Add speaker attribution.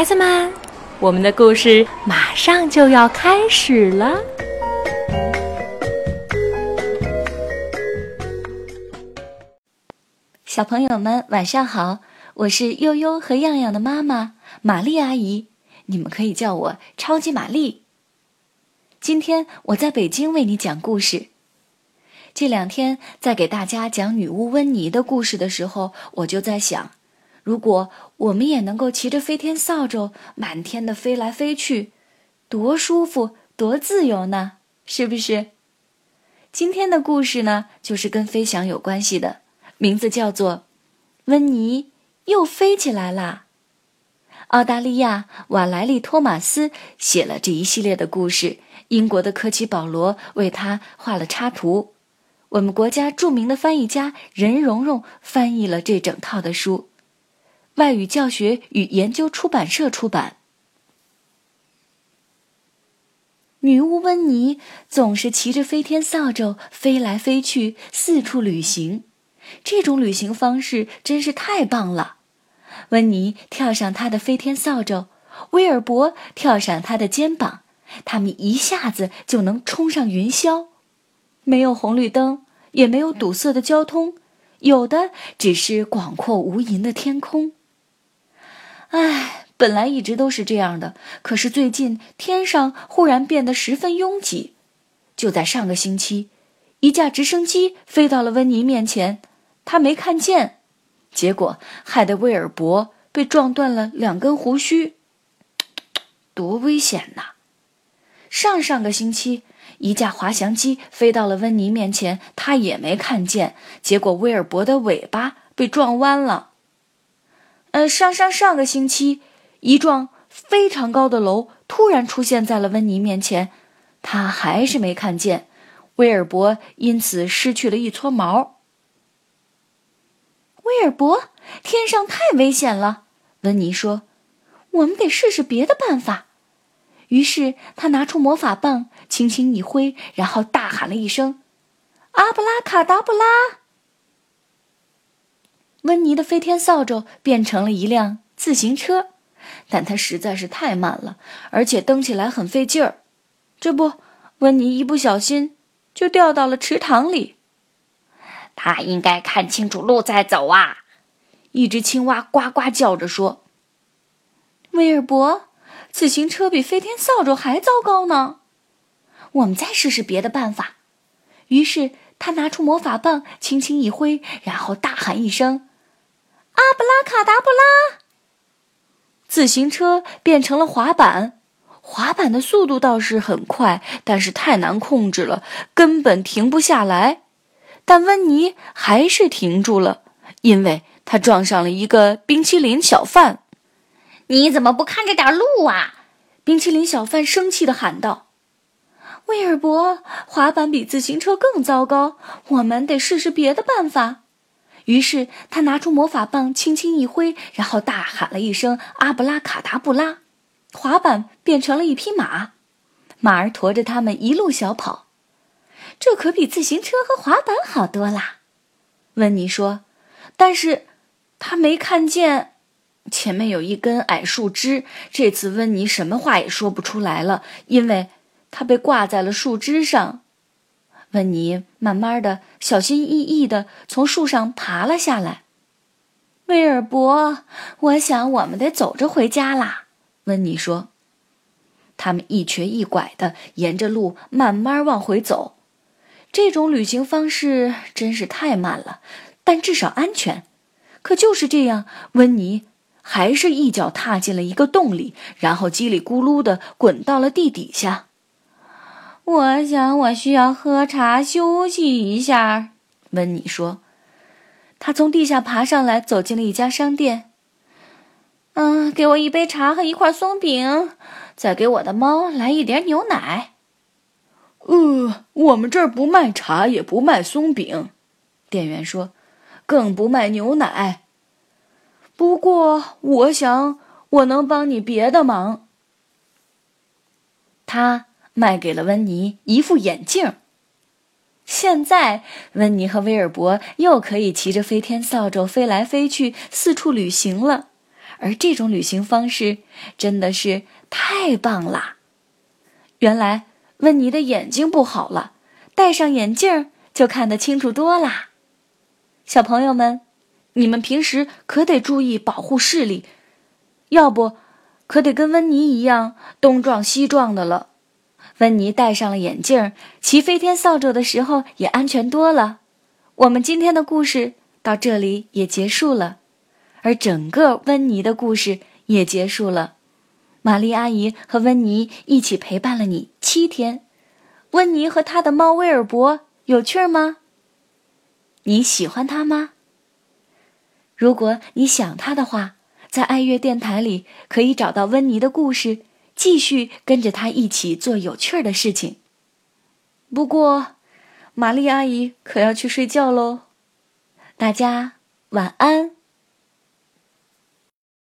Speaker 1: 孩子们，我们的故事马上就要开始了。
Speaker 2: 小朋友们，晚上好！我是悠悠和样样的妈妈玛丽阿姨，你们可以叫我超级玛丽。今天我在北京为你讲故事。这两天在给大家讲女巫温妮的故事的时候，我就在想，如果我们也能够骑着飞天扫帚满天的飞来飞去，多舒服，多自由呢？是不是？今天的故事呢，就是跟飞翔有关系的，名字叫做《温妮又飞起来啦》。澳大利亚瓦莱丽·托马斯写了这一系列的故事，英国的科奇·保罗为他画了插图。我们国家著名的翻译家任蓉蓉翻译了这整套的书，外语教学与研究出版社出版。女巫温妮总是骑着飞天扫帚飞来飞去，四处旅行。这种旅行方式真是太棒了。温妮跳上她的飞天扫帚，威尔伯跳上她的肩膀，他们一下子就能冲上云霄。没有红绿灯，也没有堵塞的交通，有的只是广阔无垠的天空。唉，本来一直都是这样的，可是最近天上忽然变得十分拥挤。就在上个星期，一架直升机飞到了温妮面前，他没看见，结果害得威尔伯被撞断了两根胡须，多危险呐！上上个星期。一架滑翔机飞到了温妮面前，他也没看见，结果威尔伯的尾巴被撞弯了。呃，上上上个星期，一幢非常高的楼突然出现在了温妮面前，他还是没看见，威尔伯因此失去了一撮毛。威尔伯，天上太危险了，温妮说：“我们得试试别的办法。”于是他拿出魔法棒，轻轻一挥，然后大喊了一声：“阿布拉卡达布拉！”温妮的飞天扫帚变成了一辆自行车，但它实在是太慢了，而且蹬起来很费劲儿。这不，温妮一不小心就掉到了池塘里。
Speaker 3: 他应该看清楚路再走啊！
Speaker 2: 一只青蛙呱呱叫着说：“威尔伯。”自行车比飞天扫帚还糟糕呢，我们再试试别的办法。于是他拿出魔法棒，轻轻一挥，然后大喊一声：“阿布拉卡达布拉！”自行车变成了滑板，滑板的速度倒是很快，但是太难控制了，根本停不下来。但温妮还是停住了，因为她撞上了一个冰淇淋小贩。
Speaker 3: 你怎么不看着点路啊？
Speaker 2: 冰淇淋小贩生气地喊道：“威尔伯，滑板比自行车更糟糕，我们得试试别的办法。”于是他拿出魔法棒，轻轻一挥，然后大喊了一声：“阿布拉卡达布拉！”滑板变成了一匹马，马儿驮着他们一路小跑。这可比自行车和滑板好多啦，温妮说。但是，他没看见。前面有一根矮树枝，这次温妮什么话也说不出来了，因为他被挂在了树枝上。温妮慢慢的、小心翼翼的从树上爬了下来。威尔伯，我想我们得走着回家啦。温妮说。他们一瘸一拐的沿着路慢慢往回走，这种旅行方式真是太慢了，但至少安全。可就是这样，温妮。还是一脚踏进了一个洞里，然后叽里咕噜的滚到了地底下。我想我需要喝茶休息一下，温妮说。他从地下爬上来，走进了一家商店。嗯，给我一杯茶和一块松饼，再给我的猫来一点牛奶。
Speaker 4: 呃，我们这儿不卖茶，也不卖松饼，店员说，更不卖牛奶。不过，我想我能帮你别的忙。
Speaker 2: 他卖给了温妮一副眼镜。现在，温妮和威尔伯又可以骑着飞天扫帚飞来飞去，四处旅行了。而这种旅行方式真的是太棒啦！原来温妮的眼睛不好了，戴上眼镜就看得清楚多啦。小朋友们，你们平时可得注意保护视力，要不可得跟温妮一样东撞西撞的了。温妮戴上了眼镜，骑飞天扫帚的时候也安全多了。我们今天的故事到这里也结束了。而整个温妮的故事也结束了，玛丽阿姨和温妮一起陪伴了你七天。温妮和他的猫威尔伯有趣吗？你喜欢他吗？如果你想他的话，在爱乐电台里可以找到温妮的故事，继续跟着他一起做有趣的事情。不过，玛丽阿姨可要去睡觉喽。大家晚安。